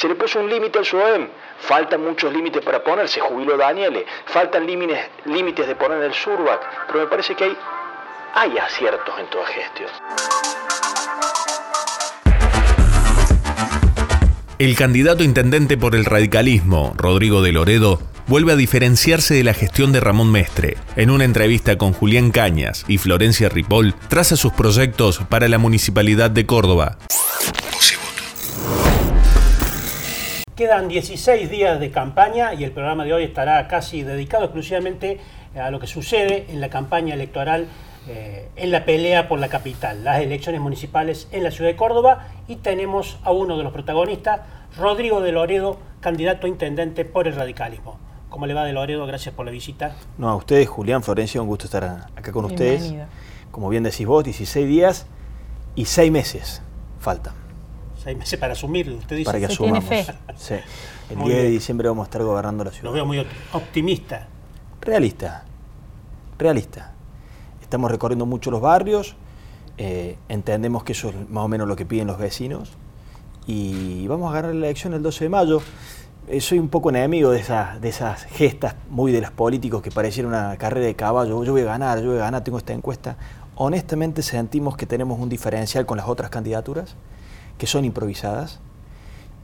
Se le puso un límite al SUEM. Faltan muchos límites para ponerse, jubiló Daniele. Faltan límites, límites de poner el Surbac. Pero me parece que hay, hay aciertos en toda gestión. El candidato intendente por el radicalismo, Rodrigo de Loredo, vuelve a diferenciarse de la gestión de Ramón Mestre. En una entrevista con Julián Cañas y Florencia Ripoll, traza sus proyectos para la Municipalidad de Córdoba. Quedan 16 días de campaña y el programa de hoy estará casi dedicado exclusivamente a lo que sucede en la campaña electoral eh, en la pelea por la capital, las elecciones municipales en la ciudad de Córdoba y tenemos a uno de los protagonistas, Rodrigo de Loredo, candidato a intendente por el radicalismo. ¿Cómo le va de Loredo? Gracias por la visita. No, a ustedes, Julián, Florencia, un gusto estar acá con ustedes. Como bien decís vos, 16 días y 6 meses faltan. Seis meses para asumir, usted dice. Para que asumamos. Sí. El 10 de diciembre vamos a estar gobernando la ciudad. Lo veo muy optimista. Realista. Realista. Estamos recorriendo mucho los barrios, eh, entendemos que eso es más o menos lo que piden los vecinos y vamos a ganar la elección el 12 de mayo. Eh, soy un poco enemigo de esas, de esas gestas muy de los políticos que parecieron una carrera de caballo. Yo voy a ganar, yo voy a ganar, tengo esta encuesta. Honestamente sentimos que tenemos un diferencial con las otras candidaturas que son improvisadas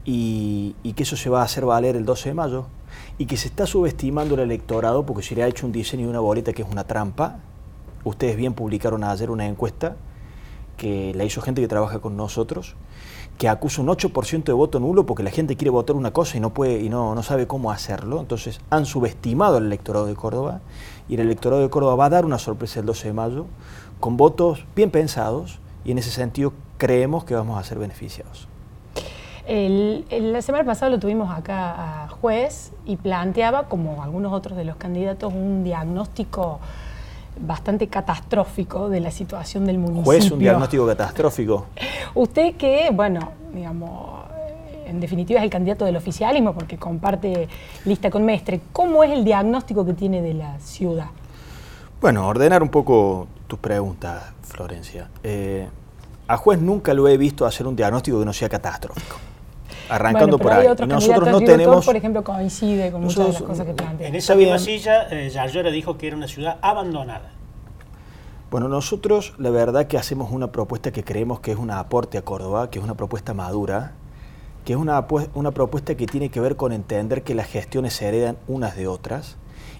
y, que eso se va a hacer valer el 12 de mayo y que se está subestimando el electorado porque se le ha hecho un diseño de una boleta que es una trampa. Ustedes bien publicaron ayer una encuesta que la hizo gente que trabaja con nosotros, que acusa un 8% de voto nulo porque la gente quiere votar una cosa y no puede y no, no sabe cómo hacerlo. Entonces han subestimado al electorado de Córdoba y el electorado de Córdoba va a dar una sorpresa el 12 de mayo con votos bien pensados y en ese sentido creemos que vamos a ser beneficiados. la semana pasada lo tuvimos acá a juez y planteaba, como algunos otros de los candidatos, un diagnóstico bastante catastrófico de la situación del municipio. Juez, un diagnóstico catastrófico. Usted que, bueno, digamos, en definitiva es el candidato del oficialismo porque comparte lista con Mestre. ¿Cómo es el diagnóstico que tiene de la ciudad? Bueno, ordenar un poco tus preguntas, Florencia. Eh, a juez nunca lo he visto hacer un diagnóstico que no sea catastrófico. Arrancando por ahí. nosotros no tenemos. por ejemplo, coincide con muchas de las cosas que plantea. En esa misma silla, eh, dijo que era una ciudad abandonada. Bueno, nosotros la verdad que hacemos una propuesta que creemos que es un aporte a Córdoba, que es una propuesta madura, que es una, una propuesta que tiene que ver con entender que las gestiones se heredan unas de otras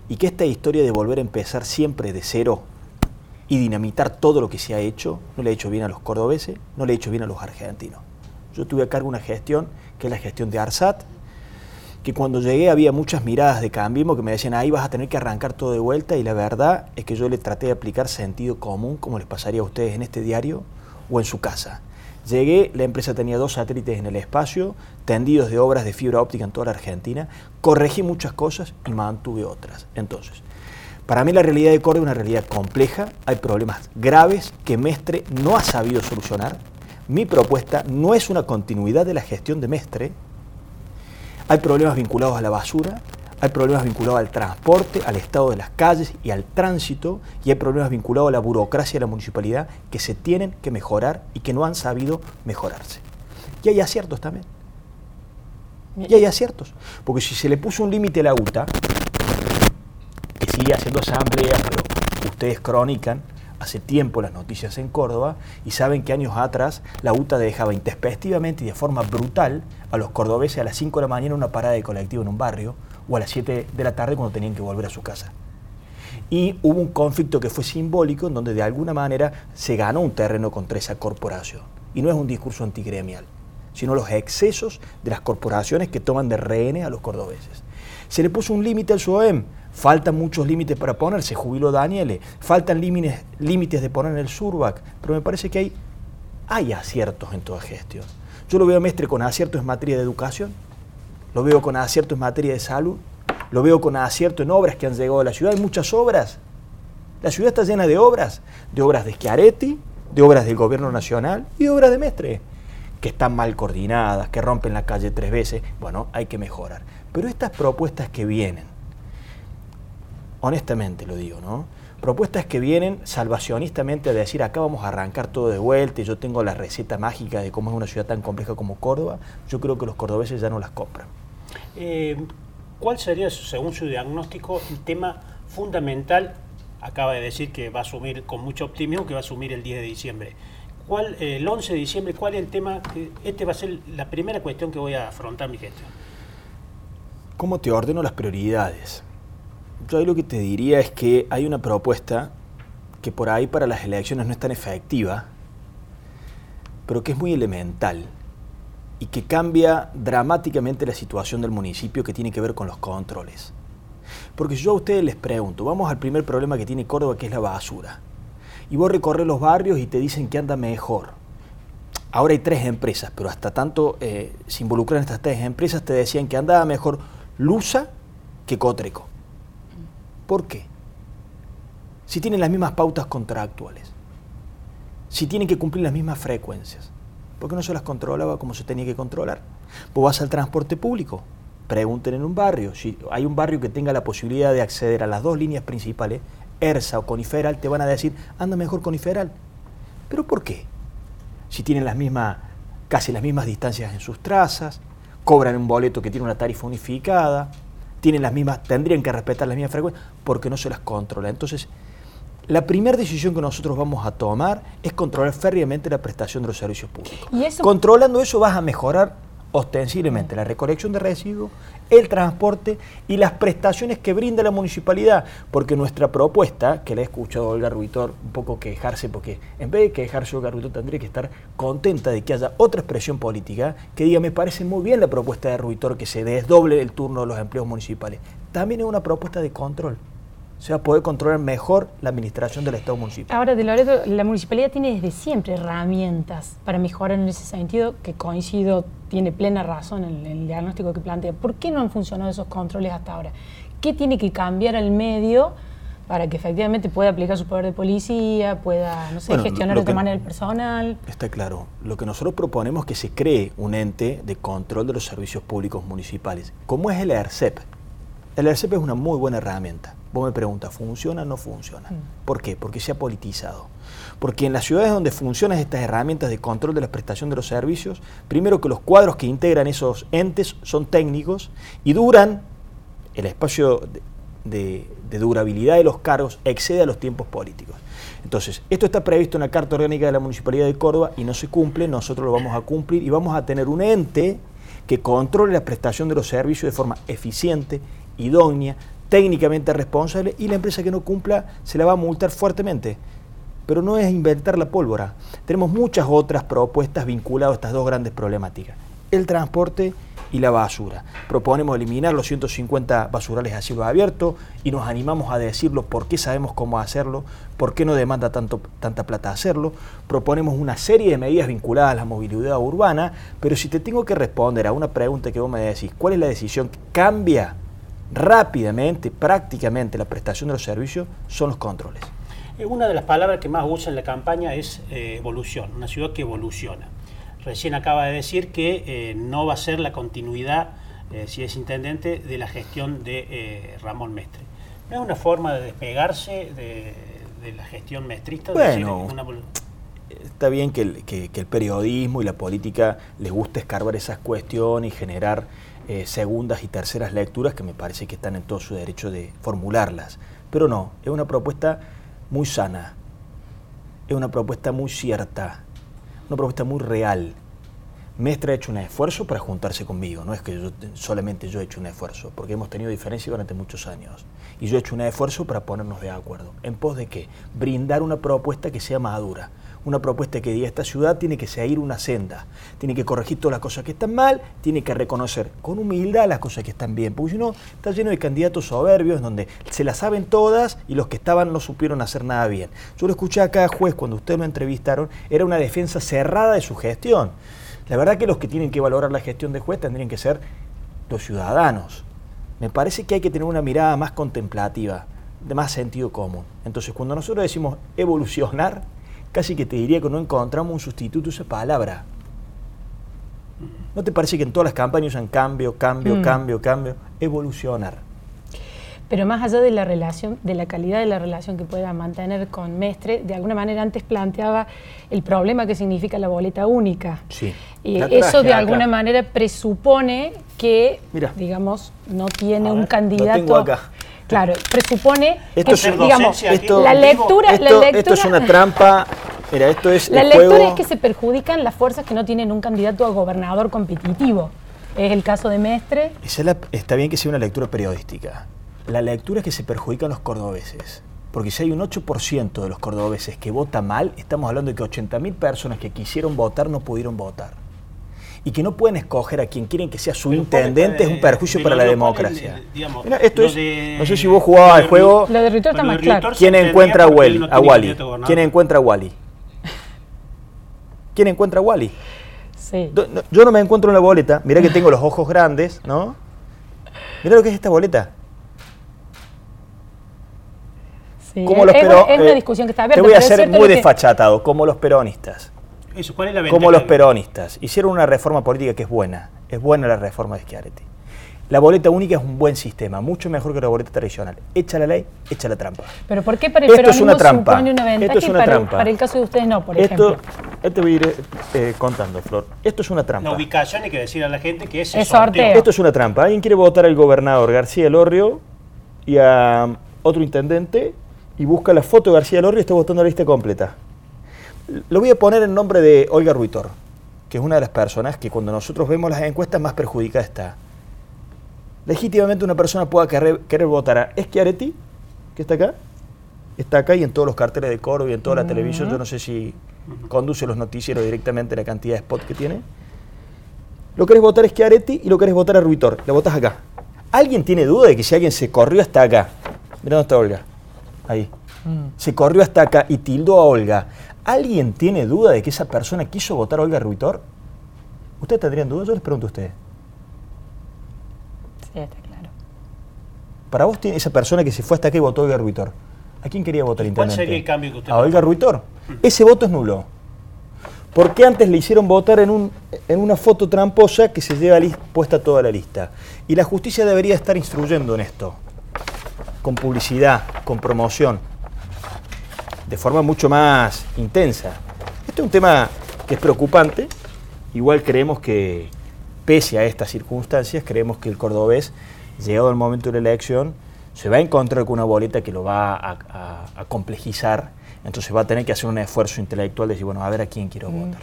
y que esta historia de volver a empezar siempre de cero y dinamitar todo lo que se ha hecho, no le ha hecho bien a los cordobeses, no le ha hecho bien a los argentinos. Yo tuve a cargo una gestión, que es la gestión de ARSAT, que cuando llegué había muchas miradas de cambio que me decían, ahí vas a tener que arrancar todo de vuelta, y la verdad es que yo le traté de aplicar sentido común, como les pasaría a ustedes en este diario o en su casa. Llegué, la empresa tenía dos satélites en el espacio, tendidos de obras de fibra óptica en toda la Argentina, corregí muchas cosas y mantuve otras. Entonces, para mí la realidad de Córdoba es una realidad compleja, hay problemas graves que Mestre no ha sabido solucionar. Mi propuesta no es una continuidad de la gestión de Mestre. Hay problemas vinculados a la basura, hay problemas vinculados al transporte, al estado de las calles y al tránsito, y hay problemas vinculados a la burocracia de la municipalidad que se tienen que mejorar y que no han sabido mejorarse. Y hay aciertos también. Y hay aciertos. Porque si se le puso un límite a la UTA, sigue haciendo asambleas, pero ustedes cronican hace tiempo las noticias en Córdoba y saben que años atrás la UTA dejaba intempestivamente y de forma brutal a los cordobeses a las 5 de la mañana una parada de colectivo en un barrio o a las 7 de la tarde cuando tenían que volver a su casa. Y hubo un conflicto que fue simbólico en donde de alguna manera se ganó un terreno contra esa corporación. Y no es un discurso antigremial, sino los excesos de las corporaciones que toman de rehenes a los cordobeses. Se le puso un límite al SUOEM, Faltan muchos límites para poner, se jubiló Daniele, faltan límites, límites de poner el Surbac, pero me parece que hay, hay aciertos en toda gestión. Yo lo veo Mestre con aciertos en materia de educación, lo veo con aciertos en materia de salud, lo veo con acierto en obras que han llegado a la ciudad, hay muchas obras. La ciudad está llena de obras, de obras de Schiaretti, de obras del gobierno nacional y de obras de Mestre, que están mal coordinadas, que rompen la calle tres veces. Bueno, hay que mejorar. Pero estas propuestas que vienen, honestamente lo digo, ¿no? Propuestas que vienen salvacionistamente a decir acá vamos a arrancar todo de vuelta y yo tengo la receta mágica de cómo es una ciudad tan compleja como Córdoba, yo creo que los cordobeses ya no las compran. Eh, ¿Cuál sería, según su diagnóstico, el tema fundamental? Acaba de decir que va a asumir con mucho optimismo que va a asumir el 10 de diciembre. ¿Cuál, eh, el 11 de diciembre, ¿cuál es el tema? Que este va a ser la primera cuestión que voy a afrontar mi gestión. ¿Cómo te ordeno las prioridades? Yo ahí lo que te diría es que hay una propuesta que por ahí para las elecciones no es tan efectiva, pero que es muy elemental y que cambia dramáticamente la situación del municipio que tiene que ver con los controles. Porque si yo a ustedes les pregunto, vamos al primer problema que tiene Córdoba, que es la basura. Y vos recorres los barrios y te dicen que anda mejor. Ahora hay tres empresas, pero hasta tanto eh, se involucran estas tres empresas, te decían que andaba mejor Lusa que Cotreco. ¿Por qué? Si tienen las mismas pautas contractuales, si tienen que cumplir las mismas frecuencias, ¿por qué no se las controlaba como se tenía que controlar? Vos vas al transporte público, pregunten en un barrio, si hay un barrio que tenga la posibilidad de acceder a las dos líneas principales, ERSA o Coniferal, te van a decir, anda mejor Coniferal. ¿Pero por qué? Si tienen las mismas, casi las mismas distancias en sus trazas, cobran un boleto que tiene una tarifa unificada, tienen las mismas, tendrían que respetar las mismas frecuencias, porque no se las controla. Entonces, la primera decisión que nosotros vamos a tomar es controlar férreamente la prestación de los servicios públicos. Controlando eso vas a mejorar ostensiblemente la recolección de residuos, el transporte y las prestaciones que brinda la municipalidad, porque nuestra propuesta, que la he escuchado Olga Ruitor un poco quejarse, porque en vez de quejarse Olga Ruitor tendría que estar contenta de que haya otra expresión política que diga, me parece muy bien la propuesta de Ruitor que se desdoble el turno de los empleos municipales. También es una propuesta de control o sea, poder controlar mejor la administración del Estado municipal. Ahora, de Loreto, la municipalidad tiene desde siempre herramientas para mejorar en ese sentido, que coincido, tiene plena razón en el diagnóstico que plantea. ¿Por qué no han funcionado esos controles hasta ahora? ¿Qué tiene que cambiar al medio para que efectivamente pueda aplicar su poder de policía, pueda, no sé, gestionar de otra manera el personal? Está claro. Lo que nosotros proponemos es que se cree un ente de control de los servicios públicos municipales, como es el ERCEP. El ERCEP es una muy buena herramienta Vos me preguntas, ¿funciona o no funciona? Mm. ¿Por qué? Porque se ha politizado. Porque en las ciudades donde funcionan estas herramientas de control de la prestación de los servicios, primero que los cuadros que integran esos entes son técnicos y duran, el espacio de, durabilidad de los cargos excede a los tiempos políticos. Entonces, esto está previsto en la Carta Orgánica de la Municipalidad de Córdoba y no se cumple, nosotros lo vamos a cumplir y vamos a tener un ente que controle la prestación de los servicios de forma eficiente, idónea, técnicamente responsable y la empresa que no cumpla se la va a multar fuertemente. Pero no es inventar la pólvora. Tenemos muchas otras propuestas vinculadas a estas dos grandes problemáticas. El transporte y la basura. Proponemos eliminar los 150 basurales a cielo abierto y nos animamos a decirlo porque sabemos cómo hacerlo, por qué no demanda tanto, tanta plata hacerlo. Proponemos una serie de medidas vinculadas a la movilidad urbana, pero si te tengo que responder a una pregunta que vos me decís, ¿cuál es la decisión que cambia rápidamente, prácticamente la prestación de los servicios son los controles. Eh, una de las palabras que más usa en la campaña es eh, evolución, una ciudad que evoluciona. Recién acaba de decir que eh, no va a ser la continuidad, si es intendente, de la gestión de Ramón Mestre. ¿No es una forma de despegarse de, la gestión mestrista? Bueno, está bien que el, periodismo y la política les guste escarbar esas cuestiones y generar eh, segundas y terceras lecturas que me parece que están en todo su derecho de formularlas. Pero no, es una propuesta muy sana, es una propuesta muy cierta, una propuesta muy real. Mestre ha hecho un esfuerzo para juntarse conmigo, no es que yo, solamente yo he hecho un esfuerzo, porque hemos tenido diferencias durante muchos años. Y yo he hecho un esfuerzo para ponernos de acuerdo. ¿En pos de qué? Brindar una propuesta que sea madura, una propuesta que diga esta ciudad tiene que seguir una senda, tiene que corregir todas las cosas que están mal, tiene que reconocer con humildad las cosas que están bien, porque si no está lleno de candidatos soberbios donde se las saben todas y los que estaban no supieron hacer nada bien. Yo lo escuché a cada juez cuando ustedes lo entrevistaron, era una defensa cerrada de su gestión. La verdad que los que tienen que valorar la gestión de juez tendrían que ser los ciudadanos. Me parece que hay que tener una mirada más contemplativa, de más sentido común. Entonces, cuando nosotros decimos evolucionar, casi que te diría que no encontramos un sustituto a esa palabra. ¿No te parece que en todas las campañas usan cambio, cambio, mm. cambio, cambio? Evolucionar. Pero más allá de la relación, de la calidad de la relación que pueda mantener con Mestre, de alguna manera antes planteaba el problema que significa la boleta única. Sí. Y La eso de alguna acá. manera presupone que, Mira. digamos, no tiene un candidato. lo tengo acá. Claro, presupone Esto que, es digamos, aquí la lectura, Esto, la lectura, esto es una trampa. Mira, esto es la lectura juego. es que se perjudican las fuerzas que no tienen un candidato a gobernador competitivo. Es el caso de Mestre. Esa es la- está bien que sea una lectura periodística. La lectura es que se perjudican los cordobeses. Porque si hay un 8% de los cordobeses que vota mal, estamos hablando de que 80.000 personas que quisieron votar no pudieron votar. Y que no pueden escoger a quien quieren que sea su Pero intendente es un perjuicio para la democracia. digamos, Mira, esto es. de- no sé si vos jugabas al juego. Lo de Ritor está más claro. ¿Quién encuentra a, Wally- no a Wally? ¿Quién encuentra a Wally? ¿Quién encuentra a Wally? Sí. Do- no, Yo no me encuentro en la boleta. Mirá que tengo los ojos grandes, ¿no? Mirá lo que es esta boleta. sí. Como los es, pero- es una eh, discusión que está abierta. Te voy a ser muy que- desfachatado, como los peronistas. Eso, ¿cuál es la ventaja? Como los peronistas. Hicieron una reforma política que es buena. Es buena la reforma de Schiaretti. La boleta única es un buen sistema, mucho mejor que la boleta tradicional. Echa la ley, echa la trampa. Pero ¿por qué para el Esto es peronismo una trampa. supone una ventaja Esto es y una para, trampa. para el caso de ustedes no, por Esto, ejemplo? esto voy a ir eh, contando, Flor. Esto es una trampa. La ubicación hay que decir a la gente que es Es sorteo. Esto es una trampa. Alguien quiere votar al gobernador García Elorrio y a otro intendente y busca la foto de García Elorrio y está votando la lista completa. Lo voy a poner en nombre de Olga Ruitor, que es una de las personas que cuando nosotros vemos las encuestas más perjudicada está. Legítimamente una persona pueda querer, querer votar a Schiaretti, que está acá, está acá y en todos los carteles de coro y en toda la televisión. Yo no sé si conduce los noticieros directamente la cantidad de spots que tiene. Lo querés votar a Schiaretti y lo querés votar a Ruitor. La votás acá. ¿Alguien tiene duda de que si alguien se corrió hasta acá? Mirá dónde está Olga. Ahí. Se corrió hasta acá y tildó a Olga. ¿Alguien tiene duda de que esa persona quiso votar a Olga Ruitor? ¿Ustedes tendrían dudas? Yo les pregunto a ustedes. Sí, está claro. Para vos, tiene esa persona que se fue hasta acá y votó a Olga Ruitor, ¿a quién quería votar ¿Y cuál intendente? sería el cambio que usted A Olga Ruitor. Ese voto es nulo. ¿Por qué antes le hicieron votar en, un, en una foto tramposa que se lleva puesta toda la lista? Y la justicia debería estar instruyendo en esto, con publicidad, con promoción, de forma mucho más intensa. Este es un tema que es preocupante. Igual creemos que, pese a estas circunstancias, creemos que el cordobés, llegado el momento de la elección, se va a encontrar con una boleta que lo va a, a- a complejizar. Entonces va a tener que hacer un esfuerzo intelectual de decir, bueno, a ver a quién quiero votar.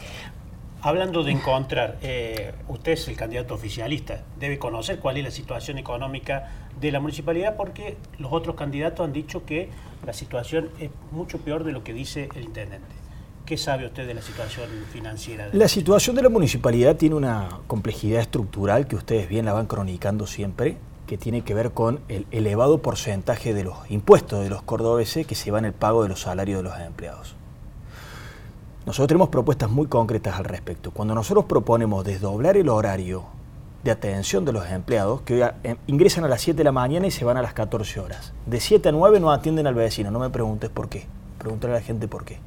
Hablando de encontrar, eh, usted es el candidato oficialista, debe conocer cuál es la situación económica de la municipalidad porque los otros candidatos han dicho que la situación es mucho peor de lo que dice el intendente. ¿Qué sabe usted de la situación financiera? La situación de la municipalidad tiene una complejidad estructural que ustedes bien la van cronicando siempre, que tiene que ver con el elevado porcentaje de los impuestos de los cordobeses que se van el pago de los salarios de los empleados. Nosotros tenemos propuestas muy concretas al respecto. Cuando nosotros proponemos desdoblar el horario de atención de los empleados, que hoy eh, ingresan a las 7 de la mañana y se van a las 14 horas. De 7 a 9 no atienden al vecino, no me preguntes por qué. Pregúntale a la gente por qué.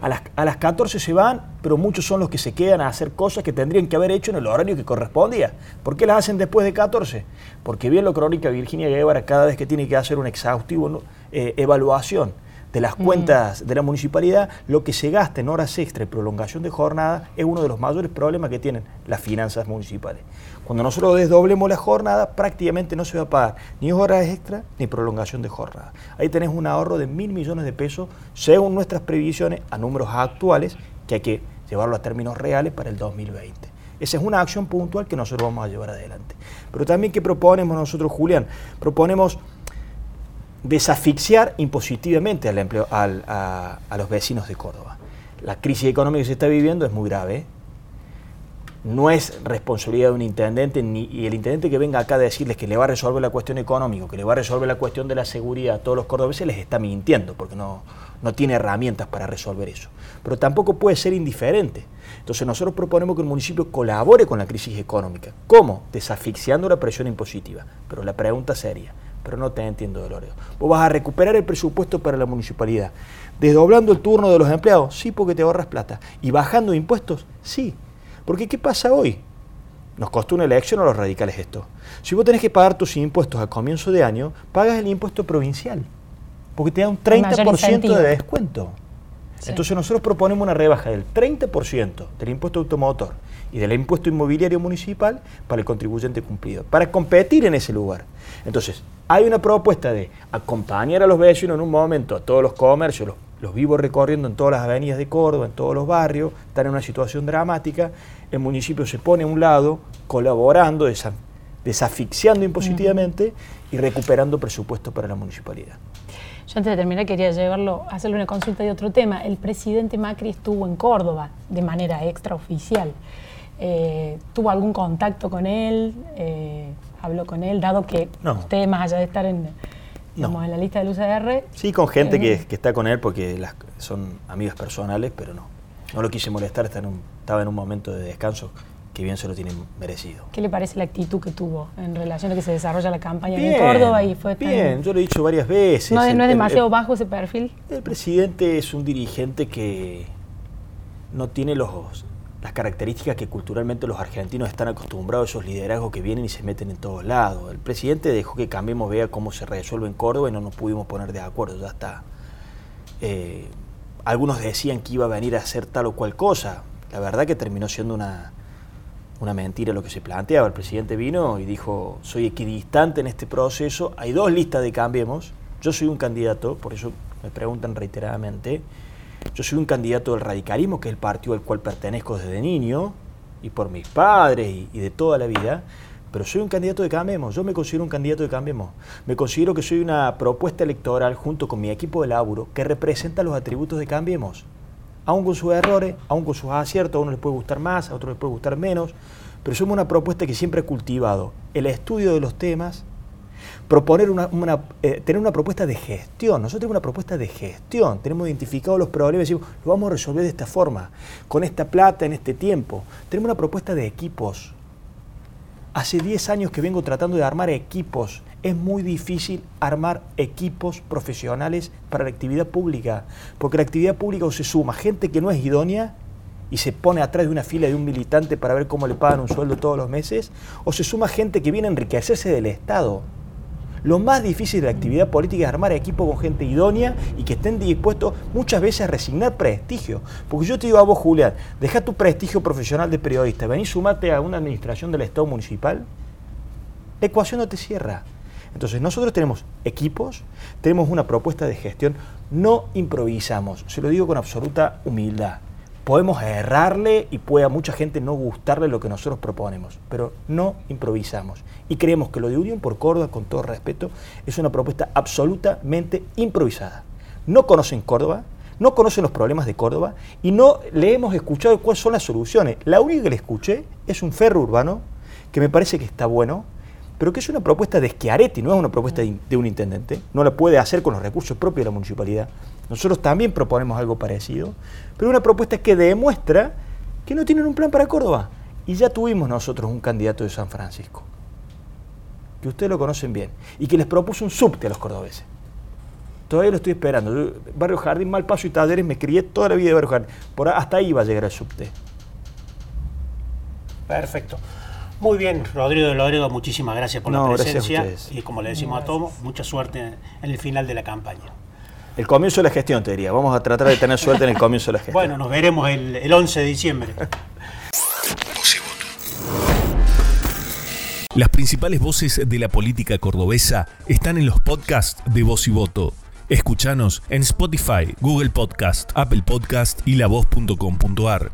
A las, a las 14 se van, pero muchos son los que se quedan a hacer cosas que tendrían que haber hecho en el horario que correspondía. ¿Por qué las hacen después de 14? Porque bien lo crónica Virginia Guevara cada vez que tiene que hacer una exhaustivo ¿no? eh, evaluación de las cuentas de la municipalidad, lo que se gasta en horas extra y prolongación de jornada es uno de los mayores problemas que tienen las finanzas municipales. Cuando nosotros desdoblemos la jornada, prácticamente no se va a pagar ni horas extra ni prolongación de jornada. Ahí tenés un ahorro de mil millones de pesos, según nuestras previsiones, a números actuales, que hay que llevarlo a términos reales para el 2020. Esa es una acción puntual que nosotros vamos a llevar adelante. Pero también, ¿qué proponemos nosotros, Julián? Proponemos desasfixiar impositivamente a, los vecinos de Córdoba. La crisis económica que se está viviendo es muy grave. No es responsabilidad de un intendente, ni y el intendente que venga acá a decirles que le va a resolver la cuestión económica, que le va a resolver la cuestión de la seguridad a todos los cordobeses, les está mintiendo, porque no, no tiene herramientas para resolver eso. Pero tampoco puede ser indiferente. Entonces nosotros proponemos que el municipio colabore con la crisis económica. ¿Cómo? Desasfixiando la presión impositiva. Pero la pregunta seria, pero no te entiendo, Dolores. ¿Vos vas a recuperar el presupuesto para la municipalidad? ¿Desdoblando el turno de los empleados? Sí, porque te ahorras plata. ¿Y bajando impuestos? Sí. Porque ¿qué pasa hoy? Nos costó una elección a los radicales esto. Si vos tenés que pagar tus impuestos a comienzo de año, pagas el impuesto provincial, porque te da un 30% de descuento. Entonces nosotros proponemos una rebaja del 30% del impuesto automotor y del impuesto inmobiliario municipal para el contribuyente cumplido, para competir en ese lugar. Entonces, hay una propuesta de acompañar a los vecinos en un momento, a todos los comercios, los, los vivos recorriendo en todas las avenidas de Córdoba, en todos los barrios, están en una situación dramática, el municipio se pone a un lado, colaborando, desasfixiando impositivamente y recuperando presupuesto para la municipalidad. Yo antes de terminar quería llevarlo, hacerle una consulta de otro tema. El presidente Macri estuvo en Córdoba de manera extraoficial. Eh, ¿Tuvo algún contacto con él? Eh, ¿Habló con él? Dado que usted, más allá de estar en, en la lista del UCR... Sí, con gente que, que, está con él porque las, son amigas personales, pero no. No lo quise molestar, estaba en un, estaba en un momento de descanso que bien se lo tienen merecido. ¿Qué le parece la actitud que tuvo en relación a que se desarrolla la campaña en Córdoba y fue Bien, yo lo he dicho varias veces. ¿No, es demasiado bajo ese perfil? El presidente es un dirigente que no tiene los, las características que culturalmente los argentinos están acostumbrados, esos liderazgos que vienen y se meten en todos lados. El presidente dejó que cambiemos, vea cómo se resuelve en Córdoba y no nos pudimos poner de acuerdo, ya está. Eh, algunos decían que iba a venir a hacer tal o cual cosa. La verdad que terminó siendo una, una mentira lo que se planteaba. El presidente vino y dijo, soy equidistante en este proceso, hay dos listas de Cambiemos, yo soy un candidato, por eso me preguntan reiteradamente, yo soy un candidato del radicalismo, que es el partido al cual pertenezco desde niño, y por mis padres y, de toda la vida, pero soy un candidato de Cambiemos, yo me considero un candidato de Cambiemos. Me considero que soy una propuesta electoral junto con mi equipo de laburo que representa los atributos de Cambiemos. Aún con sus errores, aún con sus aciertos, a uno les puede gustar más, a otro les puede gustar menos, pero somos una propuesta que siempre ha cultivado. El estudio de los temas, proponer una, eh, tener una propuesta de gestión. Nosotros tenemos una propuesta de gestión, tenemos identificados los problemas y decimos, lo vamos a resolver de esta forma, con esta plata, en este tiempo. Tenemos una propuesta de equipos. Hace 10 años que vengo tratando de armar equipos es muy difícil armar equipos profesionales para la actividad pública, porque la actividad pública o se suma gente que no es idónea y se pone atrás de una fila de un militante para ver cómo le pagan un sueldo todos los meses, o se suma gente que viene a enriquecerse del Estado. Lo más difícil de la actividad política es armar equipo con gente idónea y que estén dispuestos muchas veces a resignar prestigio. Porque yo te digo a vos, Julián, deja tu prestigio profesional de periodista, vení sumate a una administración del Estado municipal, la ecuación no te cierra. Entonces nosotros tenemos equipos, tenemos una propuesta de gestión, no improvisamos, se lo digo con absoluta humildad. Podemos errarle y puede a mucha gente no gustarle lo que nosotros proponemos, pero no improvisamos. Y creemos que lo de Unión por Córdoba, con todo respeto, es una propuesta absolutamente improvisada. No conocen Córdoba, no conocen los problemas de Córdoba y no le hemos escuchado cuáles son las soluciones. La única que le escuché es un ferro urbano que me parece que está bueno, pero que es una propuesta de Schiaretti, no es una propuesta de, un intendente, no la puede hacer con los recursos propios de la municipalidad. Nosotros también proponemos algo parecido, pero una propuesta que demuestra que no tienen un plan para Córdoba. Y ya tuvimos nosotros un candidato de San Francisco, que ustedes lo conocen bien, y que les propuso un subte a los cordobeses. Todavía lo estoy esperando. Barrio Jardín, Malpaso y Talleres, me crié toda la vida de Barrio Jardín. Por hasta ahí va a llegar el subte. Perfecto. Muy bien, Rodrigo de Loredo, muchísimas gracias por la presencia y como le decimos a todos, mucha suerte en el final de la campaña. El comienzo de la gestión, te diría. Vamos a tratar de tener suerte en el comienzo de la gestión. Bueno, nos veremos el, el 11 de diciembre. Las principales voces de la política cordobesa están en los podcasts de Voz y Voto. Escuchanos en Spotify, Google Podcast, Apple Podcast y lavoz.com.ar.